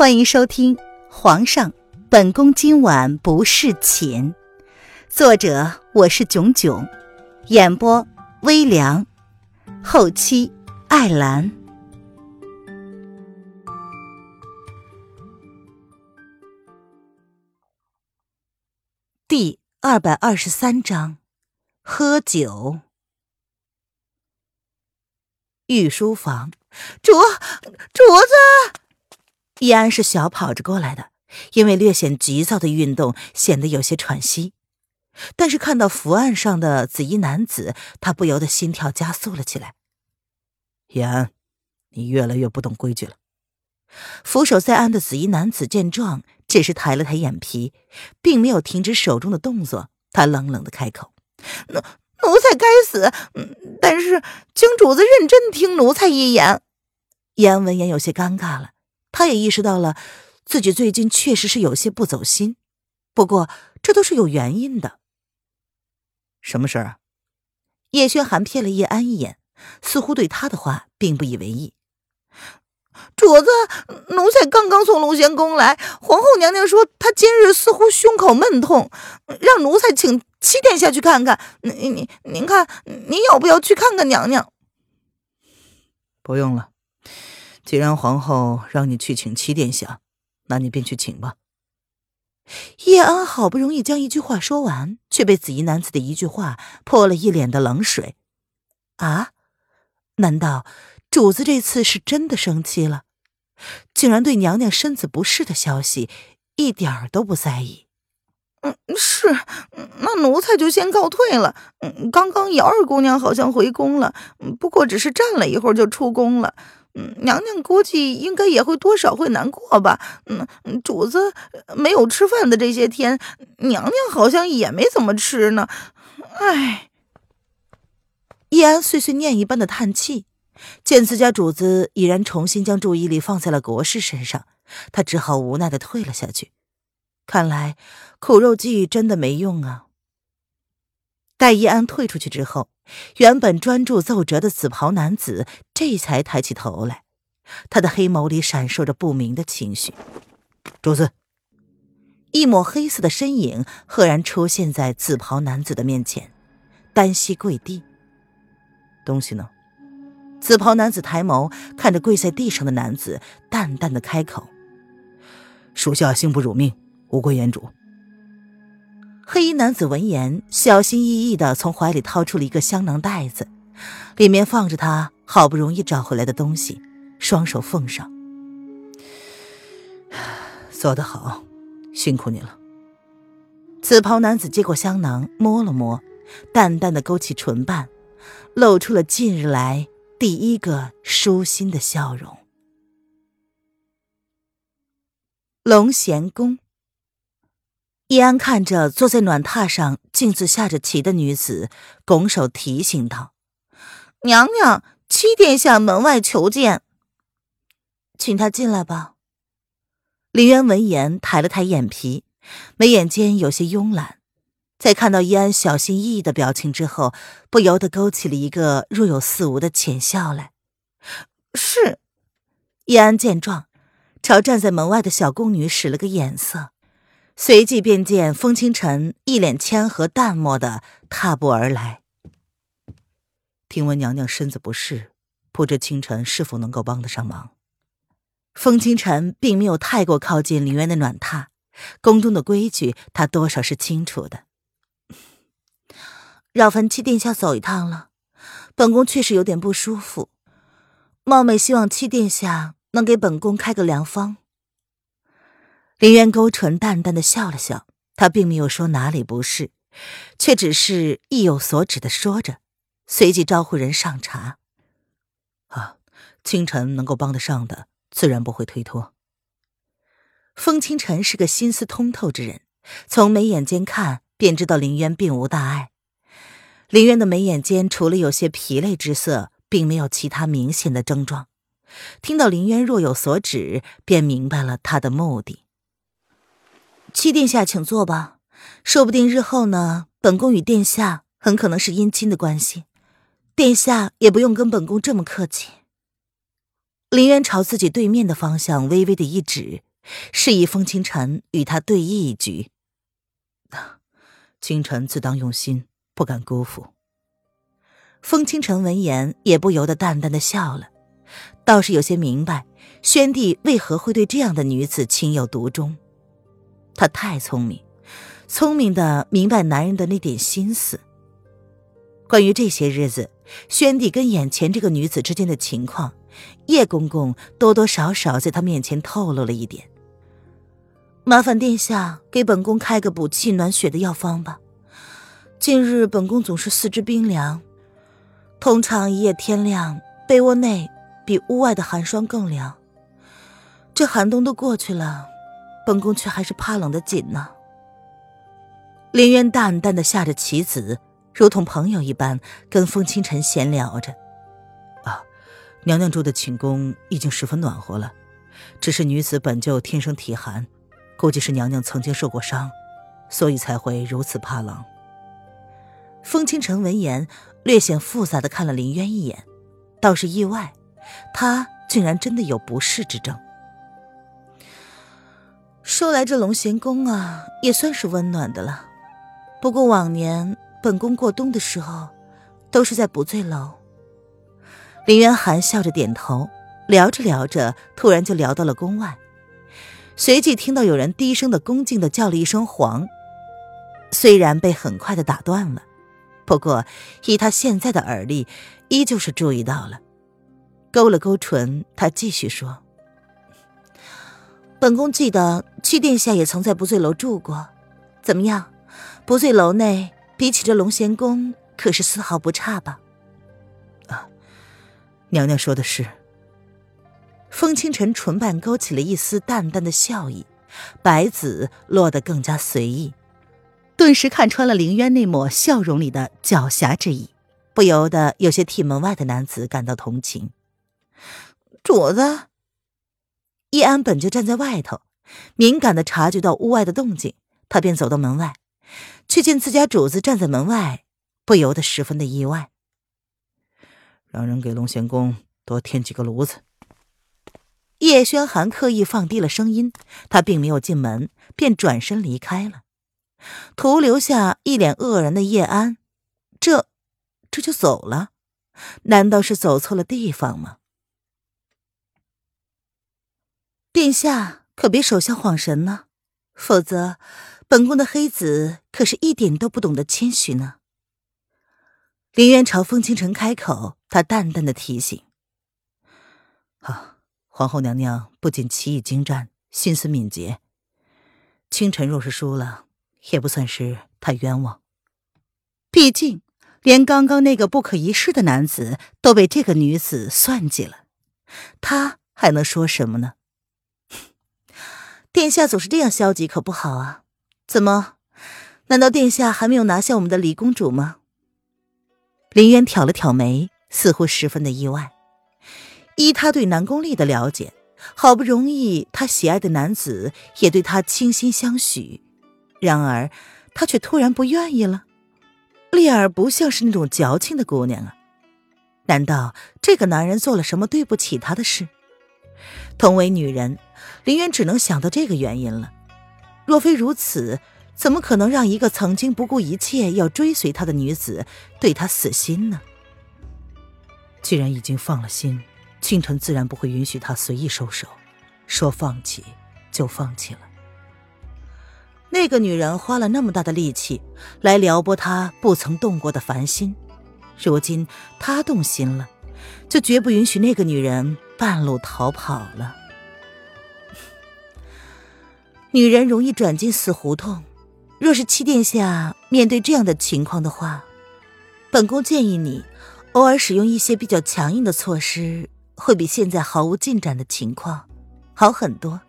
欢迎收听《皇上，本宫今晚不侍寝》，作者我是囧囧，演播微凉，后期艾兰。第二百二十三章，喝酒。御书房，主主子。易安是小跑着过来的，因为略显急躁的运动显得有些喘息。但是看到符案上的紫衣男子，他不由得心跳加速了起来。易安，你越来越不懂规矩了。俯首在安的紫衣男子见状，只是抬了抬眼皮，并没有停止手中的动作。他冷冷的开口：“奴奴才该死，但是请主子认真听奴才一言。”易安闻言有些尴尬了。他也意识到了，自己最近确实是有些不走心，不过这都是有原因的。什么事儿啊？叶轩寒瞥了叶安一眼，似乎对他的话并不以为意。主子，奴才刚刚从龙贤宫来，皇后娘娘说她今日似乎胸口闷痛，让奴才请七殿下去看看。您您您看，您要不要去看看娘娘？不用了。既然皇后让你去请七殿下，那你便去请吧。叶安好不容易将一句话说完，却被紫衣男子的一句话泼了一脸的冷水。啊？难道主子这次是真的生气了？竟然对娘娘身子不适的消息一点儿都不在意？嗯，是。那奴才就先告退了。嗯，刚刚姚二姑娘好像回宫了，不过只是站了一会儿就出宫了。嗯，娘娘估计应该也会多少会难过吧。嗯，主子没有吃饭的这些天，娘娘好像也没怎么吃呢。唉，易安碎碎念一般的叹气，见自家主子已然重新将注意力放在了国事身上，他只好无奈的退了下去。看来苦肉计真的没用啊。戴易安退出去之后。原本专注奏折的紫袍男子这才抬起头来，他的黑眸里闪烁着不明的情绪。主子，一抹黑色的身影赫然出现在紫袍男子的面前，单膝跪地。东西呢？紫袍男子抬眸看着跪在地上的男子，淡淡的开口：“属下幸不辱命，无归言主。”黑衣男子闻言，小心翼翼的从怀里掏出了一个香囊袋子，里面放着他好不容易找回来的东西，双手奉上。做得好，辛苦你了。紫袍男子接过香囊，摸了摸，淡淡的勾起唇瓣，露出了近日来第一个舒心的笑容。龙贤宫。易安看着坐在暖榻上径自下着棋的女子，拱手提醒道：“娘娘，七殿下门外求见。”请他进来吧。林渊闻言抬了抬眼皮，眉眼间有些慵懒，在看到易安小心翼翼的表情之后，不由得勾起了一个若有似无的浅笑来。是。易安见状，朝站在门外的小宫女使了个眼色。随即便见风清晨一脸谦和淡漠的踏步而来。听闻娘娘身子不适，不知清晨是否能够帮得上忙？风清晨并没有太过靠近林渊的暖榻，宫中的规矩他多少是清楚的。扰烦七殿下走一趟了，本宫确实有点不舒服，冒昧希望七殿下能给本宫开个良方。林渊勾唇，淡淡的笑了笑。他并没有说哪里不是，却只是意有所指的说着，随即招呼人上茶。啊，清晨能够帮得上的，自然不会推脱。风清晨是个心思通透之人，从眉眼间看便知道林渊并无大碍。林渊的眉眼间除了有些疲累之色，并没有其他明显的症状。听到林渊若有所指，便明白了他的目的。七殿下，请坐吧。说不定日后呢，本宫与殿下很可能是姻亲的关系，殿下也不用跟本宫这么客气。林渊朝自己对面的方向微微的一指，示意风清晨与他对弈一局。清晨自当用心，不敢辜负。风清晨闻言也不由得淡淡的笑了，倒是有些明白宣帝为何会对这样的女子情有独钟。他太聪明，聪明的明白男人的那点心思。关于这些日子，宣帝跟眼前这个女子之间的情况，叶公公多多少少在他面前透露了一点。麻烦殿下给本宫开个补气暖血的药方吧。近日本宫总是四肢冰凉，通常一夜天亮，被窝内比屋外的寒霜更凉。这寒冬都过去了，本宫却还是怕冷的紧呢。林渊淡淡的下着棋子，如同朋友一般跟风清晨闲聊着。啊，娘娘住的寝宫已经十分暖和了，只是女子本就天生体寒。估计是娘娘曾经受过伤，所以才会如此怕冷。风清晨闻言，略显复杂的看了林渊一眼，倒是意外，他竟然真的有不适之症。说来这龙贤宫啊，也算是温暖的了。不过往年本宫过冬的时候，都是在不醉楼。林渊含笑着点头，聊着聊着，突然就聊到了宫外。随即听到有人低声的、恭敬的叫了一声“皇”，虽然被很快的打断了，不过以他现在的耳力，依旧是注意到了。勾了勾唇，他继续说：“本宫记得七殿下也曾在不醉楼住过，怎么样？不醉楼内比起这龙贤宫，可是丝毫不差吧？”啊，娘娘说的是。风清晨唇瓣勾起了一丝淡淡的笑意，白子落得更加随意，顿时看穿了凌渊那抹笑容里的狡黠之意，不由得有些替门外的男子感到同情。主子，叶安本就站在外头，敏感的察觉到屋外的动静，他便走到门外，却见自家主子站在门外，不由得十分的意外。让人给龙贤宫多添几个炉子。叶轩寒刻意放低了声音，他并没有进门，便转身离开了，徒留下一脸愕然的叶安。这，这就走了？难道是走错了地方吗？殿下可别手下晃神呢，否则本宫的黑子可是一点都不懂得谦虚呢。林渊朝风清晨开口，他淡淡的提醒：“好。”皇后娘娘不仅棋艺精湛，心思敏捷。清晨若是输了，也不算是太冤枉。毕竟，连刚刚那个不可一世的男子都被这个女子算计了，他还能说什么呢？殿下总是这样消极，可不好啊！怎么？难道殿下还没有拿下我们的李公主吗？林渊挑了挑眉，似乎十分的意外。依他对南宫丽的了解，好不容易他喜爱的男子也对他倾心相许，然而他却突然不愿意了。丽儿不像是那种矫情的姑娘啊，难道这个男人做了什么对不起她的事？同为女人，林渊只能想到这个原因了。若非如此，怎么可能让一个曾经不顾一切要追随他的女子对他死心呢？既然已经放了心。清晨自然不会允许他随意收手，说放弃就放弃了。那个女人花了那么大的力气来撩拨他不曾动过的凡心，如今他动心了，就绝不允许那个女人半路逃跑了。女人容易转进死胡同，若是七殿下面对这样的情况的话，本宫建议你偶尔使用一些比较强硬的措施。会比现在毫无进展的情况好很多，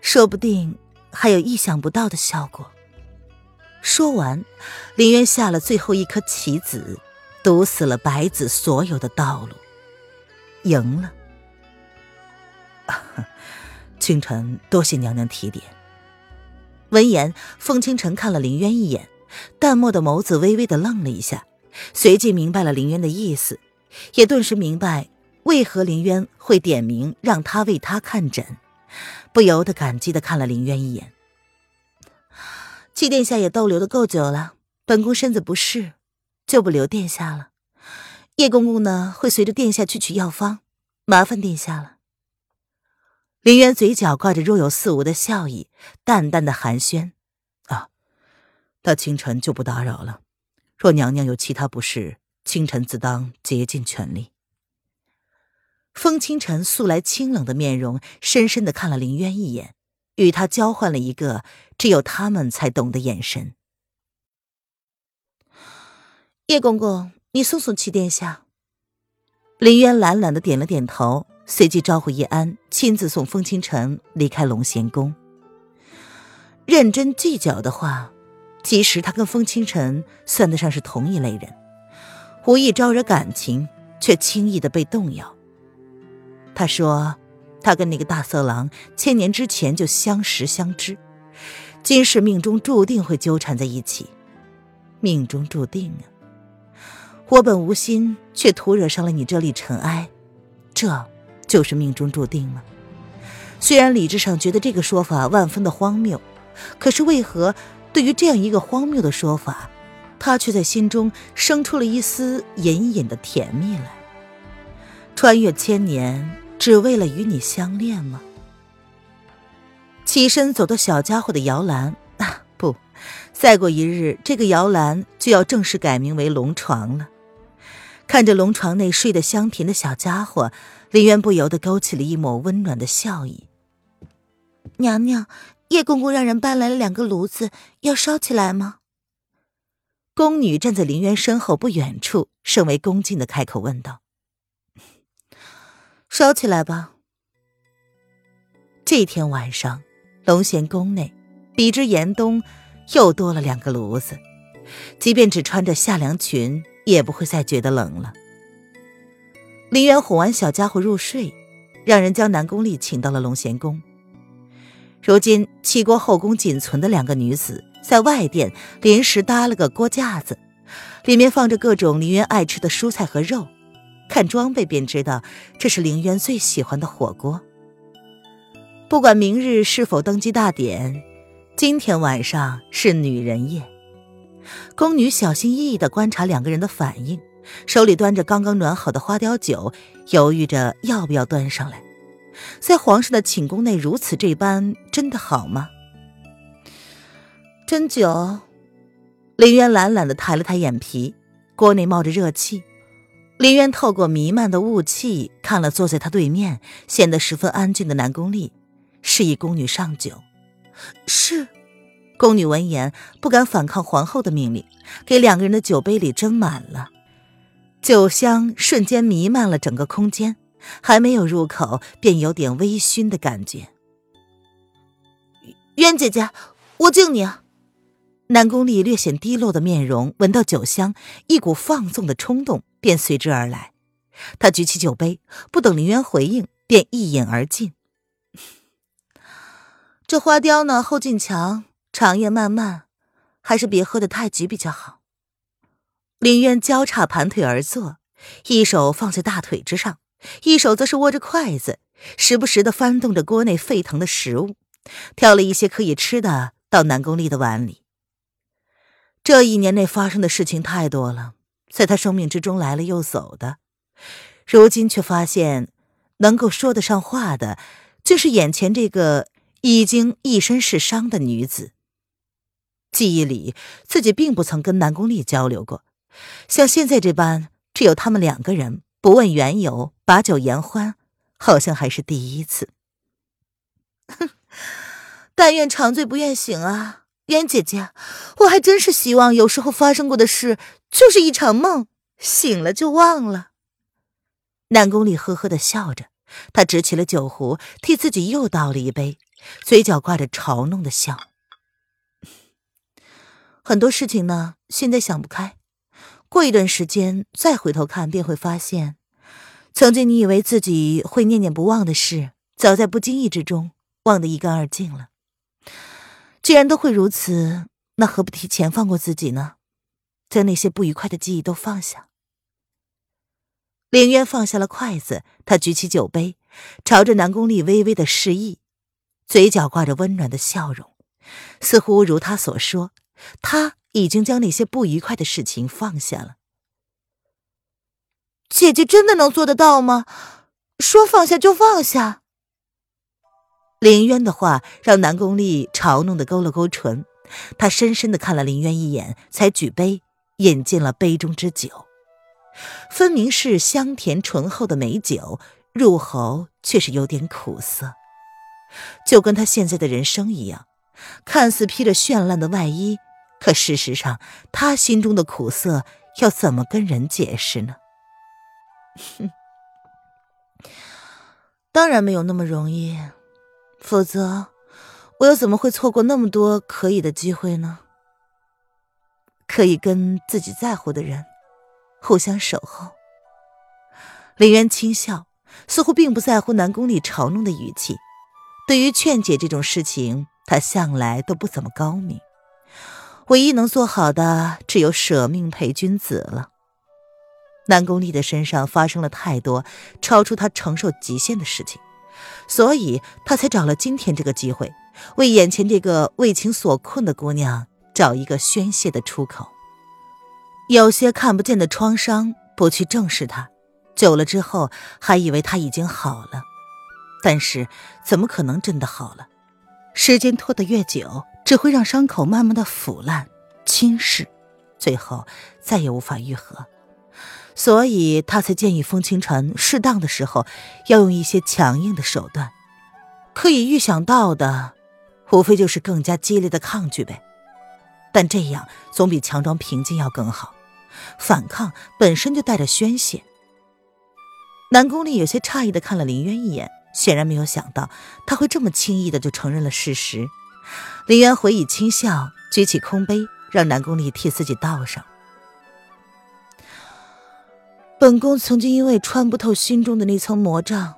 说不定还有意想不到的效果。说完，林渊下了最后一颗棋子，堵死了白子所有的道路，赢了。清晨多谢娘娘提点。闻言，风清晨看了林渊一眼，淡漠的眸子微微的愣了一下，随即明白了林渊的意思，也顿时明白。为何林渊会点名让他为他看诊？不由得感激的看了林渊一眼。七殿下也逗留的够久了，本宫身子不适，就不留殿下了。叶公公呢，会随着殿下去取药方，麻烦殿下了。林渊嘴角挂着若有似无的笑意，淡淡的寒暄：“啊，那清晨就不打扰了。若娘娘有其他不适，清晨自当竭尽全力。”风清晨素来清冷的面容，深深的看了林渊一眼。与他交换了一个只有他们才懂的眼神。叶公公，你送送七殿下。林渊懒懒的点了点头，随即招呼叶安亲自送风清晨离开龙贤宫。认真计较的话，其实他跟风清晨算得上是同一类人，无意招惹感情，却轻易的被动摇。他说。他跟那个大色狼千年之前就相识相知，今世命中注定会纠缠在一起。命中注定啊！我本无心，却徒惹上了你这粒尘埃，这就是命中注定吗？虽然理智上觉得这个说法万分的荒谬，可是为何对于这样一个荒谬的说法，他却在心中生出了一丝隐隐的甜蜜来？穿越千年。只为了与你相恋吗？起身走到小家伙的摇篮啊，不，再过一日，这个摇篮就要正式改名为龙床了。看着龙床内睡得香甜的小家伙，林渊不由得勾起了一抹温暖的笑意。娘娘，叶公公让人搬来了两个炉子，要烧起来吗？宫女站在林渊身后不远处，甚为恭敬的开口问道。烧起来吧。这天晚上，龙贤宫内，比之严冬，又多了两个炉子。即便只穿着夏凉裙，也不会再觉得冷了。林渊哄完小家伙入睡，让人将南宫丽请到了龙贤宫。如今齐国后宫仅存的两个女子，在外殿临时搭了个锅架子，里面放着各种林渊爱吃的蔬菜和肉。看装备便知道，这是凌渊最喜欢的火锅。不管明日是否登基大典，今天晚上是女人夜。宫女小心翼翼地观察两个人的反应，手里端着刚刚暖好的花雕酒，犹豫着要不要端上来。在皇上的寝宫内如此这般，真的好吗？斟酒。林渊懒懒地抬了抬眼皮，锅内冒着热气。林渊透过弥漫的雾气看了坐在他对面、显得十分安静的南宫丽，示意宫女上酒。是，宫女闻言不敢反抗皇后的命令，给两个人的酒杯里斟满了。酒香瞬间弥漫了整个空间，还没有入口便有点微醺的感觉。渊姐姐，我敬你。南宫丽略显低落的面容，闻到酒香，一股放纵的冲动便随之而来。他举起酒杯，不等林渊回应，便一饮而尽。这花雕呢，后劲强，长夜漫漫，还是别喝的太急比较好。林渊交叉盘腿而坐，一手放在大腿之上，一手则是握着筷子，时不时的翻动着锅内沸腾的食物，挑了一些可以吃的到南宫丽的碗里。这一年内发生的事情太多了，在他生命之中来了又走的，如今却发现能够说得上话的，就是眼前这个已经一身是伤的女子。记忆里自己并不曾跟南宫丽交流过，像现在这般只有他们两个人，不问缘由，把酒言欢，好像还是第一次。哼，但愿长醉不愿醒啊！渊姐姐，我还真是希望有时候发生过的事就是一场梦，醒了就忘了。南宫丽呵呵的笑着，他执起了酒壶，替自己又倒了一杯，嘴角挂着嘲弄的笑。很多事情呢，现在想不开，过一段时间再回头看，便会发现，曾经你以为自己会念念不忘的事，早在不经意之中忘得一干二净了。既然都会如此，那何不提前放过自己呢？将那些不愉快的记忆都放下。凌渊放下了筷子，他举起酒杯，朝着南宫丽微微的示意，嘴角挂着温暖的笑容，似乎如他所说，他已经将那些不愉快的事情放下了。姐姐真的能做得到吗？说放下就放下？林渊的话让南宫丽嘲弄的勾了勾唇，他深深的看了林渊一眼，才举杯饮尽了杯中之酒。分明是香甜醇厚的美酒，入喉却是有点苦涩，就跟他现在的人生一样，看似披着绚烂的外衣，可事实上，他心中的苦涩要怎么跟人解释呢？哼，当然没有那么容易，否则我又怎么会错过那么多可以的机会呢？可以跟自己在乎的人。互相守候。林渊轻笑，似乎并不在乎南宫里嘲弄的语气。对于劝解这种事情，他向来都不怎么高明。唯一能做好的，只有舍命陪君子了。南宫丽的身上发生了太多超出他承受极限的事情，所以他才找了今天这个机会，为眼前这个为情所困的姑娘找一个宣泄的出口。有些看不见的创伤，不去正视它，久了之后还以为他已经好了，但是怎么可能真的好了？时间拖得越久，只会让伤口慢慢的腐烂、侵蚀，最后再也无法愈合。所以他才建议风清晨适当的时候要用一些强硬的手段。可以预想到的，无非就是更加激烈的抗拒呗。但这样总比强装平静要更好。反抗本身就带着宣泄。南宫丽有些诧异的看了林渊一眼，显然没有想到他会这么轻易的就承认了事实。林渊回以轻笑，举起空杯，让南宫丽替自己倒上。本宫曾经因为穿不透心中的那层魔障，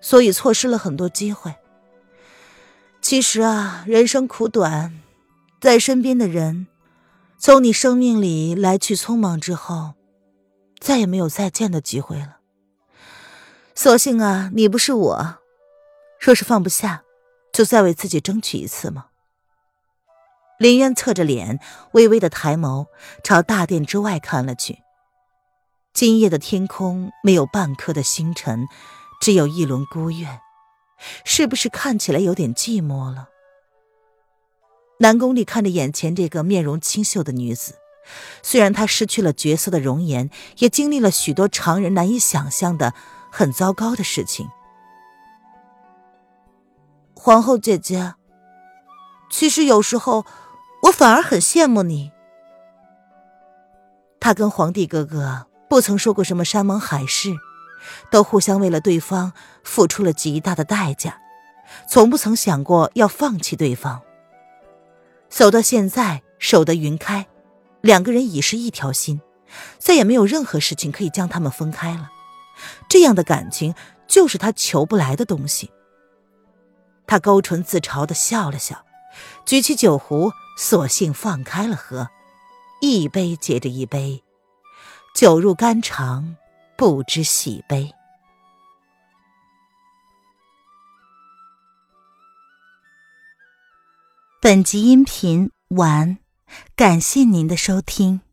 所以错失了很多机会。其实啊，人生苦短。在身边的人，从你生命里来去匆忙之后，再也没有再见的机会了。所幸啊，你不是我。若是放不下，就再为自己争取一次嘛。林渊侧着脸，微微的抬眸，朝大殿之外看了去。今夜的天空没有半颗的星辰，只有一轮孤月，是不是看起来有点寂寞了？南宫丽看着眼前这个面容清秀的女子，虽然她失去了绝色的容颜，也经历了许多常人难以想象的很糟糕的事情。皇后姐姐，其实有时候我反而很羡慕你。他跟皇帝哥哥不曾说过什么山盟海誓，都互相为了对方付出了极大的代价，从不曾想过要放弃对方。走到现在，守得云开，两个人已是一条心，再也没有任何事情可以将他们分开了。这样的感情就是他求不来的东西。他勾唇自嘲的笑了笑，举起酒壶，索性放开了喝，一杯接着一杯，酒入肝肠，不知喜悲。本集音频完，感谢您的收听。